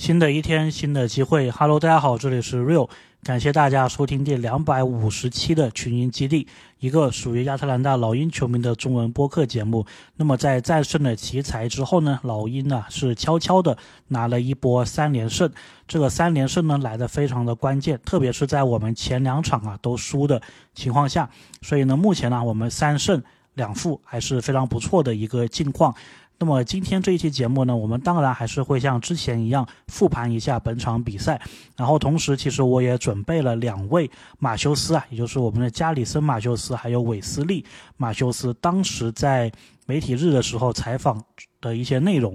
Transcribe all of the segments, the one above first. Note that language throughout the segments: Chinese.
新的一天，新的机会。Hello，大家好，这里是 Real，感谢大家收听第两百五十期的群英基地，一个属于亚特兰大老鹰球迷的中文播客节目。那么在战胜了奇才之后呢，老鹰呢是悄悄的拿了一波三连胜。这个三连胜呢来的非常的关键，特别是在我们前两场啊都输的情况下，所以呢目前呢我们三胜两负还是非常不错的一个境况。那么今天这一期节目呢，我们当然还是会像之前一样复盘一下本场比赛，然后同时其实我也准备了两位马修斯啊，也就是我们的加里森马修斯还有韦斯利马修斯当时在媒体日的时候采访的一些内容，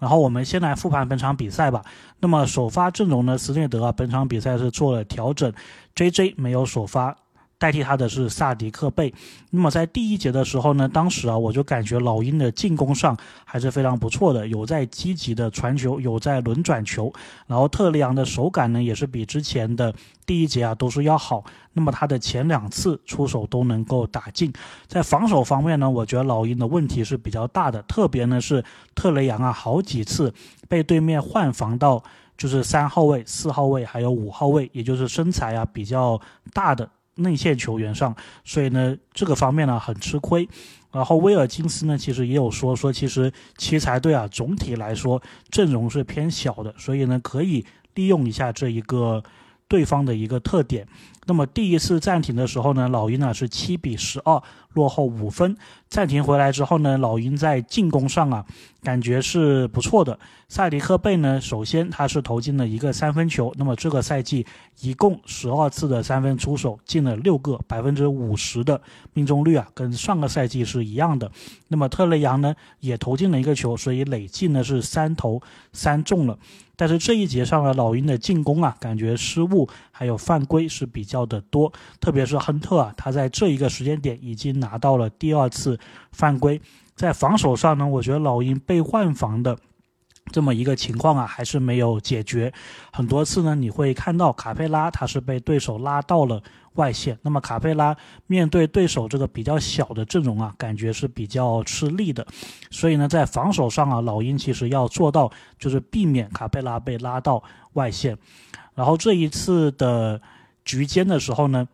然后我们先来复盘本场比赛吧。那么首发阵容呢，斯内德啊，本场比赛是做了调整，J J 没有首发。代替他的是萨迪克贝。那么在第一节的时候呢，当时啊，我就感觉老鹰的进攻上还是非常不错的，有在积极的传球，有在轮转球，然后特雷杨的手感呢也是比之前的第一节啊都是要好。那么他的前两次出手都能够打进。在防守方面呢，我觉得老鹰的问题是比较大的，特别呢是特雷杨啊，好几次被对面换防到就是三号位、四号位还有五号位，也就是身材啊比较大的。内线球员上，所以呢，这个方面呢很吃亏。然后威尔金斯呢，其实也有说说，其实奇才队啊，总体来说阵容是偏小的，所以呢，可以利用一下这一个对方的一个特点。那么第一次暂停的时候呢，老鹰呢是七比十二落后五分。暂停回来之后呢，老鹰在进攻上啊，感觉是不错的。塞迪克贝呢，首先他是投进了一个三分球，那么这个赛季一共十二次的三分出手进了六个，百分之五十的命中率啊，跟上个赛季是一样的。那么特雷杨呢也投进了一个球，所以累计呢是三投三中了。但是这一节上呢，老鹰的进攻啊，感觉失误还有犯规是比较的多，特别是亨特啊，他在这一个时间点已经拿到了第二次犯规。在防守上呢，我觉得老鹰被换防的这么一个情况啊，还是没有解决。很多次呢，你会看到卡佩拉他是被对手拉到了外线，那么卡佩拉面对对手这个比较小的阵容啊，感觉是比较吃力的。所以呢，在防守上啊，老鹰其实要做到就是避免卡佩拉被拉到外线。然后这一次的。局间的时候呢，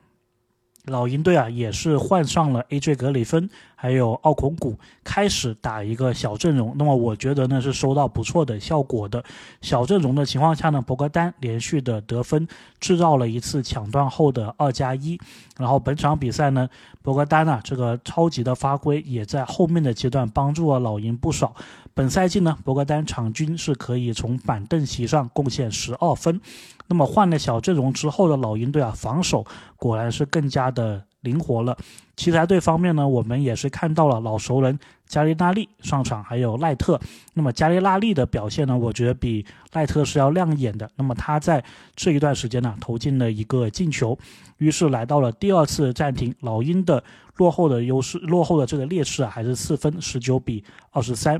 老鹰队啊也是换上了 AJ 格里芬，还有奥孔古，开始打一个小阵容。那么我觉得呢是收到不错的效果的。小阵容的情况下呢，博格丹连续的得分，制造了一次抢断后的二加一。然后本场比赛呢，博格丹啊这个超级的发挥，也在后面的阶段帮助了老鹰不少。本赛季呢，博格丹场均是可以从板凳席上贡献十二分。那么换了小阵容之后的老鹰队啊，防守果然是更加的灵活了。奇才队方面呢，我们也是看到了老熟人加利纳利上场，还有赖特。那么加利纳利的表现呢，我觉得比赖特是要亮眼的。那么他在这一段时间呢，投进了一个进球，于是来到了第二次暂停，老鹰的落后的优势，落后的这个劣势啊，还是四分，十九比二十三。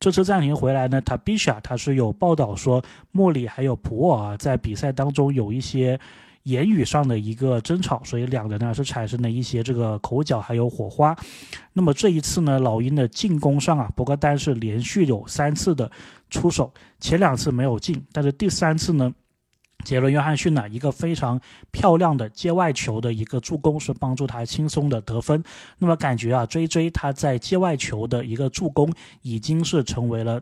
这次暂停回来呢，他必须啊他是有报道说莫里还有普尔啊在比赛当中有一些言语上的一个争吵，所以两人呢是产生了一些这个口角还有火花。那么这一次呢，老鹰的进攻上啊，博格丹是连续有三次的出手，前两次没有进，但是第三次呢。杰伦·约翰逊呢，一个非常漂亮的界外球的一个助攻，是帮助他轻松的得分。那么感觉啊，追追他在界外球的一个助攻，已经是成为了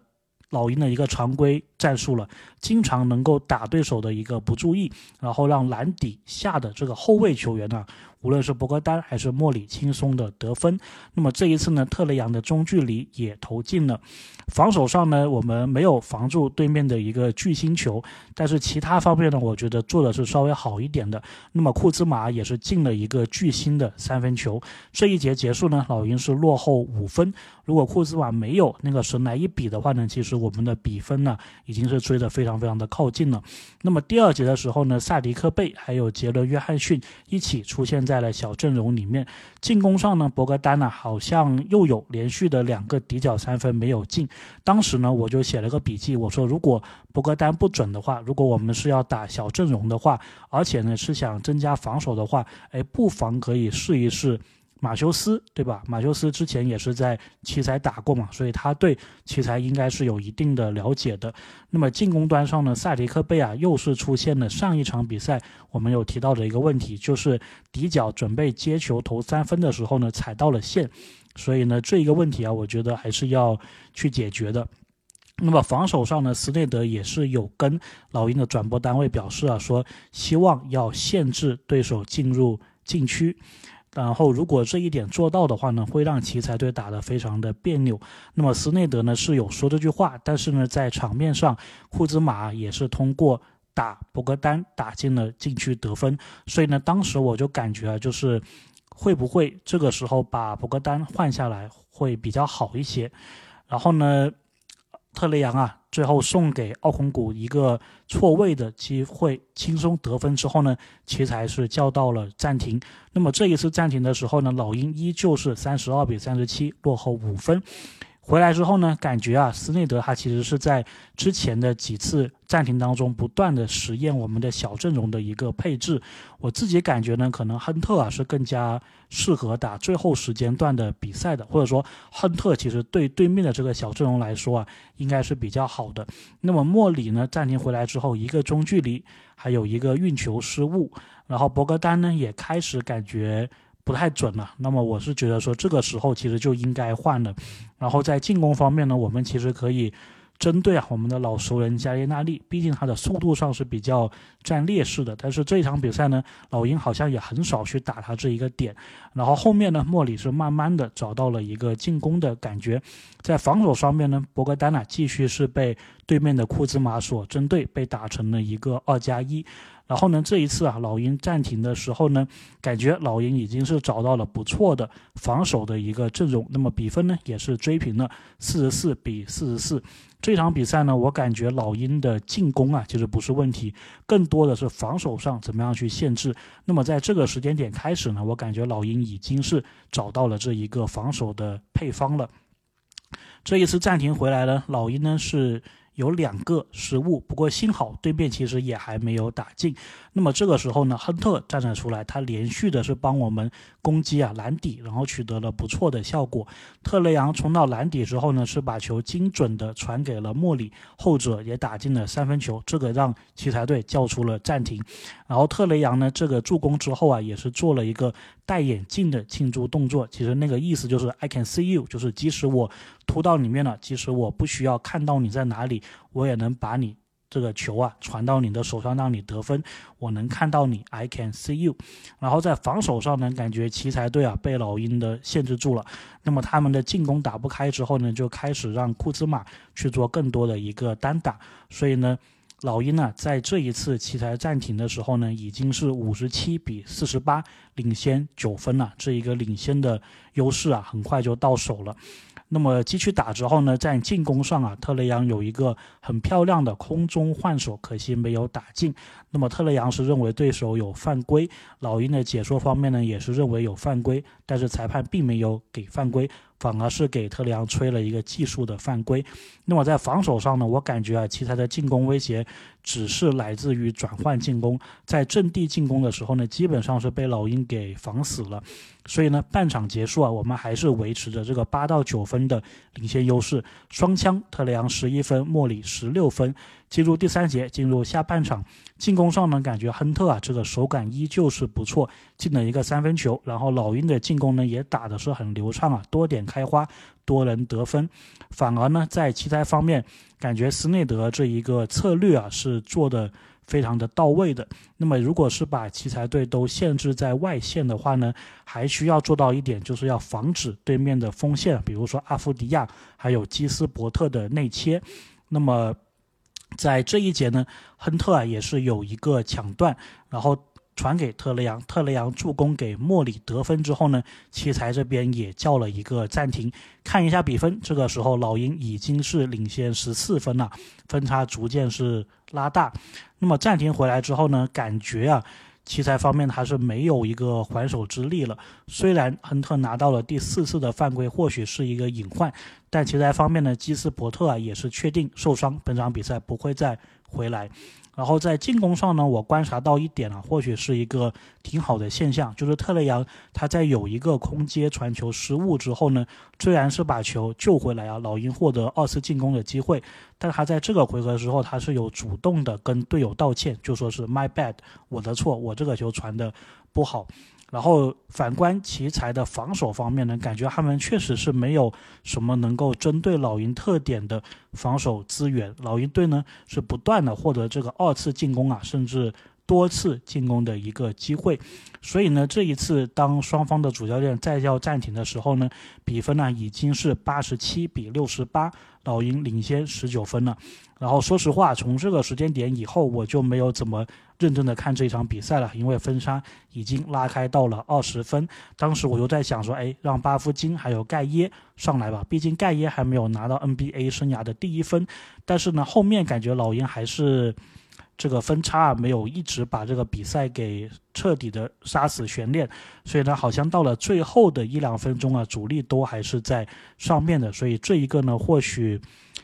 老鹰的一个常规战术了，经常能够打对手的一个不注意，然后让篮底下的这个后卫球员呢。无论是博格丹还是莫里，轻松的得分。那么这一次呢，特雷杨的中距离也投进了。防守上呢，我们没有防住对面的一个巨星球，但是其他方面呢，我觉得做的是稍微好一点的。那么库兹马也是进了一个巨星的三分球。这一节结束呢，老鹰是落后五分。如果库兹马没有那个神来一笔的话呢，其实我们的比分呢已经是追得非常非常的靠近了。那么第二节的时候呢，萨迪克贝还有杰伦约翰逊一起出现在在了小阵容里面。进攻上呢，博格丹呢好像又有连续的两个底角三分没有进。当时呢，我就写了个笔记，我说如果博格丹不准的话，如果我们是要打小阵容的话，而且呢是想增加防守的话，哎，不妨可以试一试马修斯，对吧？马修斯之前也是在奇才打过嘛，所以他对奇才应该是有一定的了解的。那么进攻端上呢，塞迪克贝啊，又是出现了上一场比赛我们有提到的一个问题，就是底角准备接球投三分的时候呢，踩到了线。所以呢，这一个问题啊，我觉得还是要去解决的。那么防守上呢，斯内德也是有跟老鹰的转播单位表示啊，说希望要限制对手进入禁区。然后，如果这一点做到的话呢，会让奇才队打得非常的别扭。那么斯内德呢是有说这句话，但是呢，在场面上，库兹马也是通过打博格丹打进了禁区得分。所以呢，当时我就感觉啊，就是会不会这个时候把博格丹换下来会比较好一些。然后呢？特雷杨啊，最后送给奥孔古一个错位的机会，轻松得分之后呢，奇才是叫到了暂停。那么这一次暂停的时候呢，老鹰依旧是三十二比三十七落后五分。回来之后呢，感觉啊，斯内德他其实是在之前的几次暂停当中不断的实验我们的小阵容的一个配置。我自己感觉呢，可能亨特啊是更加适合打最后时间段的比赛的，或者说亨特其实对对面的这个小阵容来说啊，应该是比较好的。那么莫里呢，暂停回来之后，一个中距离，还有一个运球失误，然后博格丹呢也开始感觉。不太准了，那么我是觉得说这个时候其实就应该换了。然后在进攻方面呢，我们其实可以针对啊我们的老熟人加耶纳利，毕竟他的速度上是比较占劣势的。但是这一场比赛呢，老鹰好像也很少去打他这一个点。然后后面呢，莫里是慢慢的找到了一个进攻的感觉。在防守方面呢，博格丹啊继续是被对面的库兹马所针对，被打成了一个二加一。然后呢，这一次啊，老鹰暂停的时候呢，感觉老鹰已经是找到了不错的防守的一个阵容。那么比分呢，也是追平了四十四比四十四。这场比赛呢，我感觉老鹰的进攻啊，其实不是问题，更多的是防守上怎么样去限制。那么在这个时间点开始呢，我感觉老鹰已经是找到了这一个防守的配方了。这一次暂停回来呢，老鹰呢是。有两个失误，不过幸好对面其实也还没有打进。那么这个时候呢，亨特站了出来，他连续的是帮我们攻击啊篮底，然后取得了不错的效果。特雷杨冲到篮底之后呢，是把球精准的传给了莫里，后者也打进了三分球，这个让奇才队叫出了暂停。然后特雷杨呢，这个助攻之后啊，也是做了一个戴眼镜的庆祝动作，其实那个意思就是 I can see you，就是即使我。突到里面了，即使我不需要看到你在哪里，我也能把你这个球啊传到你的手上，让你得分。我能看到你，I can see you。然后在防守上呢，感觉奇才队啊被老鹰的限制住了。那么他们的进攻打不开之后呢，就开始让库兹马去做更多的一个单打。所以呢，老鹰呢在这一次奇才暂停的时候呢，已经是五十七比四十八领先九分了。这一个领先的优势啊，很快就到手了。那么继续打之后呢，在进攻上啊，特雷杨有一个很漂亮的空中换手，可惜没有打进。那么特雷杨是认为对手有犯规，老鹰的解说方面呢也是认为有犯规，但是裁判并没有给犯规。反而是给特里昂吹了一个技术的犯规。那么在防守上呢，我感觉啊，奇才的进攻威胁只是来自于转换进攻，在阵地进攻的时候呢，基本上是被老鹰给防死了。所以呢，半场结束啊，我们还是维持着这个八到九分的领先优势。双枪，特雷杨十一分，莫里十六分。进入第三节，进入下半场，进攻上呢，感觉亨特啊，这个手感依旧是不错，进了一个三分球。然后老鹰的进攻呢，也打的是很流畅啊，多点开花，多人得分。反而呢，在奇才方面，感觉斯内德这一个策略啊，是做的非常的到位的。那么，如果是把奇才队都限制在外线的话呢，还需要做到一点，就是要防止对面的锋线，比如说阿夫迪亚还有基斯伯特的内切。那么。在这一节呢，亨特啊也是有一个抢断，然后传给特雷杨，特雷杨助攻给莫里得分之后呢，奇才这边也叫了一个暂停，看一下比分，这个时候老鹰已经是领先十四分了，分差逐渐是拉大。那么暂停回来之后呢，感觉啊。奇才方面还是没有一个还手之力了。虽然亨特拿到了第四次的犯规，或许是一个隐患，但其他方面呢，基斯伯特啊也是确定受伤，本场比赛不会再回来。然后在进攻上呢，我观察到一点啊，或许是一个挺好的现象，就是特雷杨他在有一个空接传球失误之后呢，虽然是把球救回来啊，老鹰获得二次进攻的机会，但他在这个回合之后，他是有主动的跟队友道歉，就说是 my bad，我的错，我这个球传的不好。然后反观奇才的防守方面呢，感觉他们确实是没有什么能够针对老鹰特点的防守资源。老鹰队呢是不断的获得这个二次进攻啊，甚至多次进攻的一个机会。所以呢，这一次当双方的主教练再叫暂停的时候呢，比分呢已经是八十七比六十八，老鹰领先十九分了。然后说实话，从这个时间点以后，我就没有怎么。认真的看这场比赛了，因为分差已经拉开到了二十分。当时我就在想说，哎，让巴夫金还有盖耶上来吧，毕竟盖耶还没有拿到 NBA 生涯的第一分。但是呢，后面感觉老鹰还是这个分差啊没有一直把这个比赛给彻底的杀死悬念，所以呢，好像到了最后的一两分钟啊，主力都还是在上面的。所以这一个呢，或许。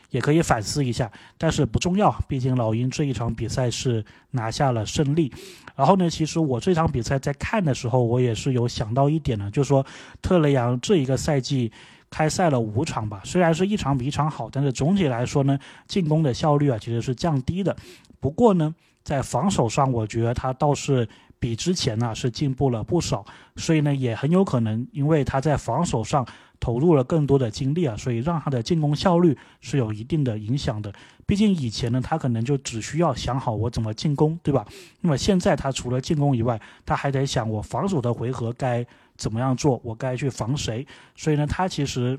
也可以反思一下，但是不重要，毕竟老鹰这一场比赛是拿下了胜利。然后呢，其实我这场比赛在看的时候，我也是有想到一点呢，就是说特雷杨这一个赛季开赛了五场吧，虽然是一场比一场好，但是总体来说呢，进攻的效率啊其实是降低的。不过呢，在防守上，我觉得他倒是。比之前呢是进步了不少，所以呢也很有可能，因为他在防守上投入了更多的精力啊，所以让他的进攻效率是有一定的影响的。毕竟以前呢他可能就只需要想好我怎么进攻，对吧？那么现在他除了进攻以外，他还得想我防守的回合该怎么样做，我该去防谁。所以呢他其实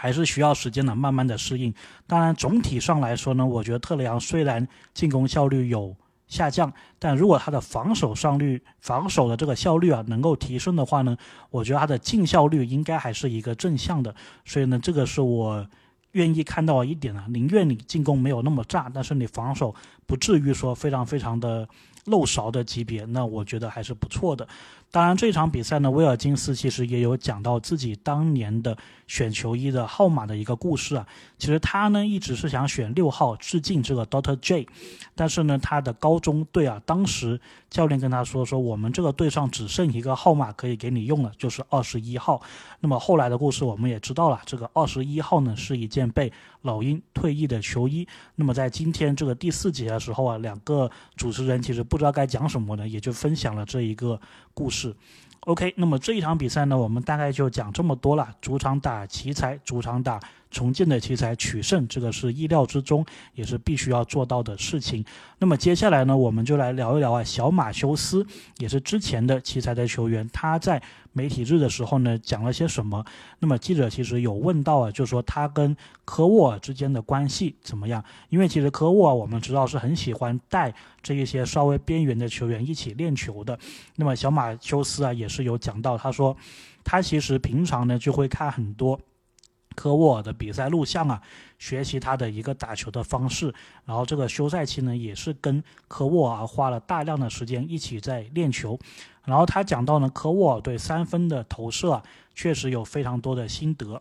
还是需要时间的，慢慢的适应。当然总体上来说呢，我觉得特雷杨虽然进攻效率有。下降，但如果他的防守上率、防守的这个效率啊能够提升的话呢，我觉得他的进效率应该还是一个正向的。所以呢，这个是我愿意看到一点啊，宁愿你进攻没有那么炸，但是你防守不至于说非常非常的漏勺的级别，那我觉得还是不错的。当然，这场比赛呢，威尔金斯其实也有讲到自己当年的选球衣的号码的一个故事啊。其实他呢一直是想选六号，致敬这个 Doctor J，但是呢，他的高中队啊，当时教练跟他说说，我们这个队上只剩一个号码可以给你用了，就是二十一号。那么后来的故事我们也知道了，这个二十一号呢是一件被老鹰退役的球衣。那么在今天这个第四节的时候啊，两个主持人其实不知道该讲什么呢，也就分享了这一个故事。是，OK，那么这一场比赛呢，我们大概就讲这么多了。主场打奇才，主场打。重建的奇才取胜，这个是意料之中，也是必须要做到的事情。那么接下来呢，我们就来聊一聊啊，小马修斯也是之前的奇才的球员，他在媒体日的时候呢讲了些什么？那么记者其实有问到啊，就说他跟科沃尔之间的关系怎么样？因为其实科沃尔我们知道是很喜欢带这一些稍微边缘的球员一起练球的。那么小马修斯啊也是有讲到，他说他其实平常呢就会看很多。科沃尔的比赛录像啊，学习他的一个打球的方式，然后这个休赛期呢，也是跟科沃尔花了大量的时间一起在练球。然后他讲到呢，科沃尔对三分的投射，确实有非常多的心得，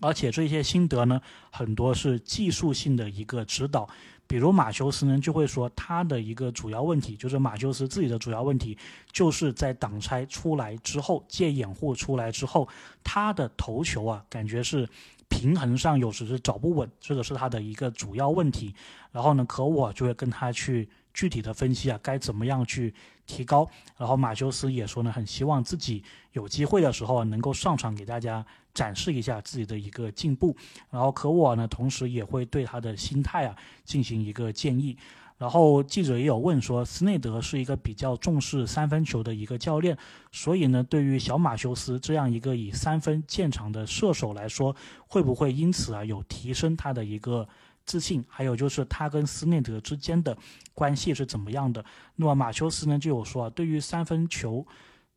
而且这些心得呢，很多是技术性的一个指导。比如马修斯呢，就会说他的一个主要问题，就是马修斯自己的主要问题，就是在挡拆出来之后，借掩护出来之后，他的头球啊，感觉是平衡上有时是找不稳，这个是他的一个主要问题。然后呢，可我就会跟他去具体的分析啊，该怎么样去提高。然后马修斯也说呢，很希望自己有机会的时候能够上场给大家。展示一下自己的一个进步，然后可沃尔呢，同时也会对他的心态啊进行一个建议。然后记者也有问说，斯内德是一个比较重视三分球的一个教练，所以呢，对于小马修斯这样一个以三分见长的射手来说，会不会因此啊有提升他的一个自信？还有就是他跟斯内德之间的关系是怎么样的？那么马修斯呢就有说啊，对于三分球。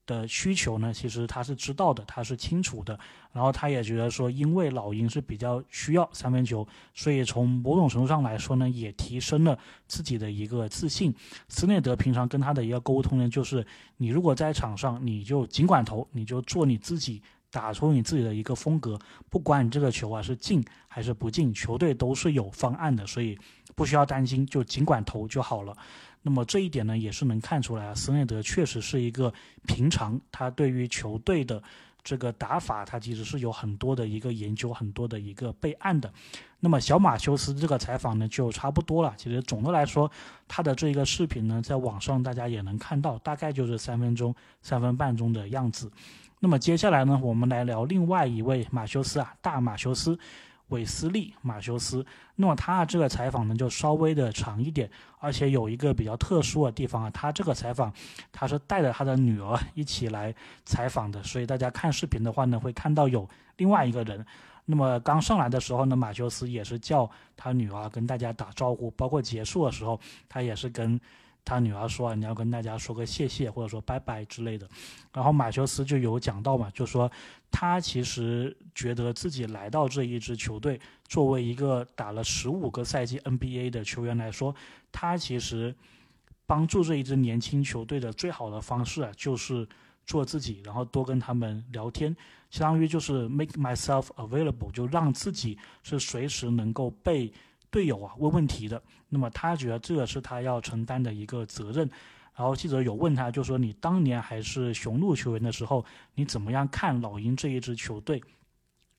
的需求呢，其实他是知道的，他是清楚的，然后他也觉得说，因为老鹰是比较需要三分球，所以从某种程度上来说呢，也提升了自己的一个自信。斯内德平常跟他的一个沟通呢，就是你如果在场上，你就尽管投，你就做你自己打出你自己的一个风格，不管你这个球啊是进还是不进，球队都是有方案的，所以不需要担心，就尽管投就好了。那么这一点呢，也是能看出来啊，斯内德确实是一个平常他对于球队的。这个打法，他其实是有很多的一个研究，很多的一个备案的。那么小马修斯这个采访呢，就差不多了。其实总的来说，他的这一个视频呢，在网上大家也能看到，大概就是三分钟、三分半钟的样子。那么接下来呢，我们来聊另外一位马修斯啊，大马修斯。韦斯利·马修斯，那么他这个采访呢就稍微的长一点，而且有一个比较特殊的地方啊，他这个采访他是带着他的女儿一起来采访的，所以大家看视频的话呢，会看到有另外一个人。那么刚上来的时候呢，马修斯也是叫他女儿跟大家打招呼，包括结束的时候，他也是跟。他女儿说啊：“你要跟大家说个谢谢，或者说拜拜之类的。”然后马修斯就有讲到嘛，就说他其实觉得自己来到这一支球队，作为一个打了十五个赛季 NBA 的球员来说，他其实帮助这一支年轻球队的最好的方式啊，就是做自己，然后多跟他们聊天，相当于就是 make myself available，就让自己是随时能够被。队友啊问问题的，那么他觉得这个是他要承担的一个责任。然后记者有问他，就说你当年还是雄鹿球员的时候，你怎么样看老鹰这一支球队？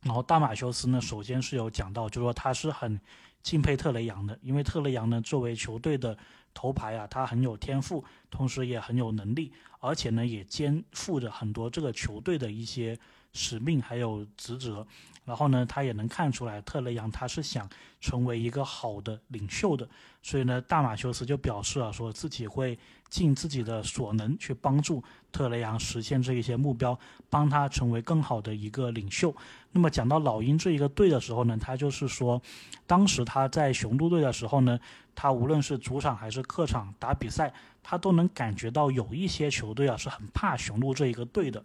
然后大马修斯呢，首先是有讲到，就说他是很敬佩特雷杨的，因为特雷杨呢作为球队的头牌啊，他很有天赋，同时也很有能力，而且呢也肩负着很多这个球队的一些。使命还有职责，然后呢，他也能看出来特雷杨他是想成为一个好的领袖的，所以呢，大马修斯就表示啊，说自己会尽自己的所能去帮助特雷杨实现这一些目标，帮他成为更好的一个领袖。那么讲到老鹰这一个队的时候呢，他就是说，当时他在雄鹿队的时候呢，他无论是主场还是客场打比赛，他都能感觉到有一些球队啊是很怕雄鹿这一个队的。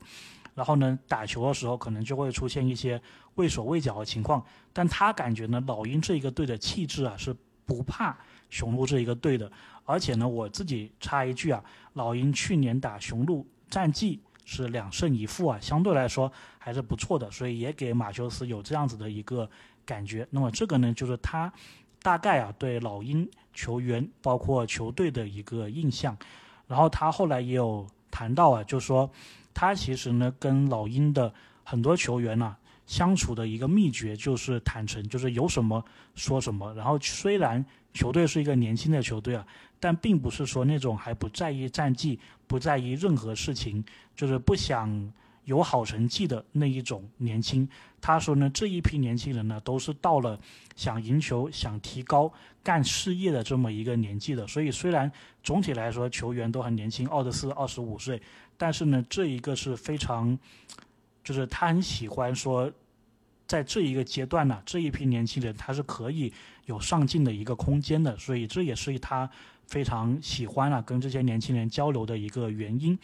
然后呢，打球的时候可能就会出现一些畏手畏脚的情况，但他感觉呢，老鹰这一个队的气质啊是不怕雄鹿这一个队的，而且呢，我自己插一句啊，老鹰去年打雄鹿战绩是两胜一负啊，相对来说还是不错的，所以也给马修斯有这样子的一个感觉。那么这个呢，就是他大概啊对老鹰球员包括球队的一个印象，然后他后来也有谈到啊，就说。他其实呢，跟老鹰的很多球员呢相处的一个秘诀就是坦诚，就是有什么说什么。然后虽然球队是一个年轻的球队啊，但并不是说那种还不在意战绩、不在意任何事情，就是不想。有好成绩的那一种年轻，他说呢，这一批年轻人呢，都是到了想赢球、想提高、干事业的这么一个年纪的。所以虽然总体来说球员都很年轻，二十四、二十五岁，但是呢，这一个是非常，就是他很喜欢说，在这一个阶段呢，这一批年轻人他是可以有上进的一个空间的。所以这也是他。非常喜欢啊，跟这些年轻人交流的一个原因，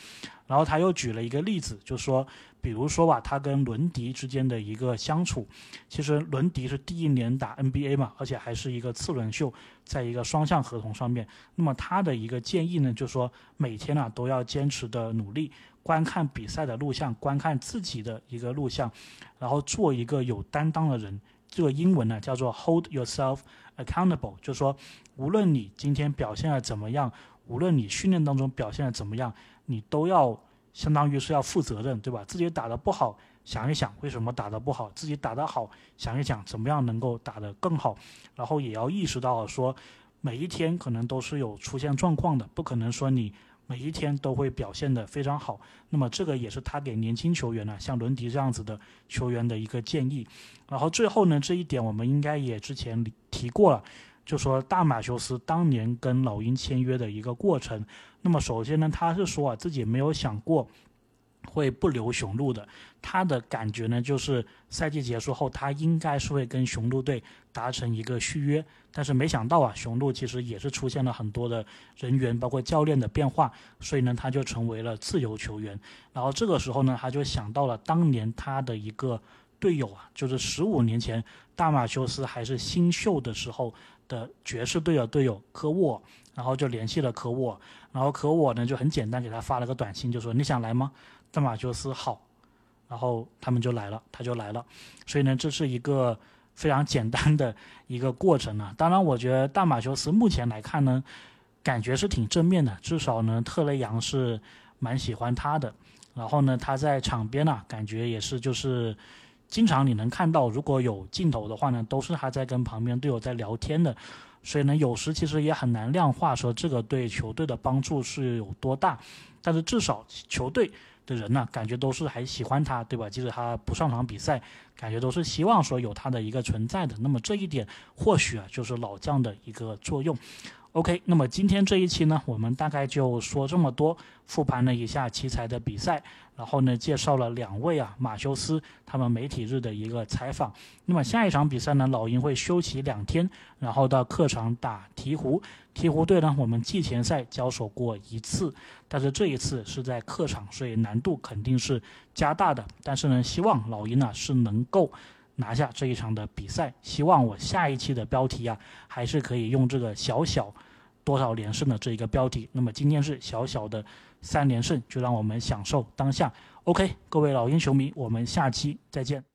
然后他又举了一个例子，就说，比如说吧，他跟伦迪之间的一个相处，其实伦迪是第一年打 NBA 嘛，而且还是一个次轮秀，在一个双向合同上面，那么他的一个建议呢，就说每天呢都要坚持的努力，观看比赛的录像，观看自己的一个录像，然后做一个有担当的人。这个英文呢叫做 hold yourself accountable，就是说，无论你今天表现的怎么样，无论你训练当中表现的怎么样，你都要相当于是要负责任，对吧？自己打的不好，想一想为什么打的不好；自己打得好，想一想怎么样能够打得更好。然后也要意识到说，每一天可能都是有出现状况的，不可能说你。每一天都会表现得非常好，那么这个也是他给年轻球员呢，像伦迪这样子的球员的一个建议。然后最后呢，这一点我们应该也之前提过了，就说大马修斯当年跟老鹰签约的一个过程。那么首先呢，他是说啊，自己没有想过。会不留雄鹿的，他的感觉呢，就是赛季结束后，他应该是会跟雄鹿队达成一个续约。但是没想到啊，雄鹿其实也是出现了很多的人员，包括教练的变化，所以呢，他就成为了自由球员。然后这个时候呢，他就想到了当年他的一个队友啊，就是十五年前大马修斯还是新秀的时候的爵士队的队友科沃，然后就联系了科沃，然后科沃呢就很简单给他发了个短信，就说你想来吗？大马修斯好，然后他们就来了，他就来了。所以呢，这是一个非常简单的一个过程啊。当然，我觉得大马修斯目前来看呢，感觉是挺正面的，至少呢，特雷杨是蛮喜欢他的。然后呢，他在场边呢，感觉也是就是经常你能看到，如果有镜头的话呢，都是他在跟旁边队友在聊天的。所以呢，有时其实也很难量化说这个对球队的帮助是有多大，但是至少球队的人呢，感觉都是还喜欢他，对吧？即使他不上场比赛，感觉都是希望说有他的一个存在的。那么这一点或许啊，就是老将的一个作用。OK，那么今天这一期呢，我们大概就说这么多，复盘了一下奇才的比赛，然后呢，介绍了两位啊马修斯他们媒体日的一个采访。那么下一场比赛呢，老鹰会休息两天，然后到客场打鹈鹕。鹈鹕队呢，我们季前赛交手过一次，但是这一次是在客场，所以难度肯定是加大的。但是呢，希望老鹰呢是能够。拿下这一场的比赛，希望我下一期的标题啊，还是可以用这个小小多少连胜的这一个标题。那么今天是小小的三连胜，就让我们享受当下。OK，各位老鹰球迷，我们下期再见。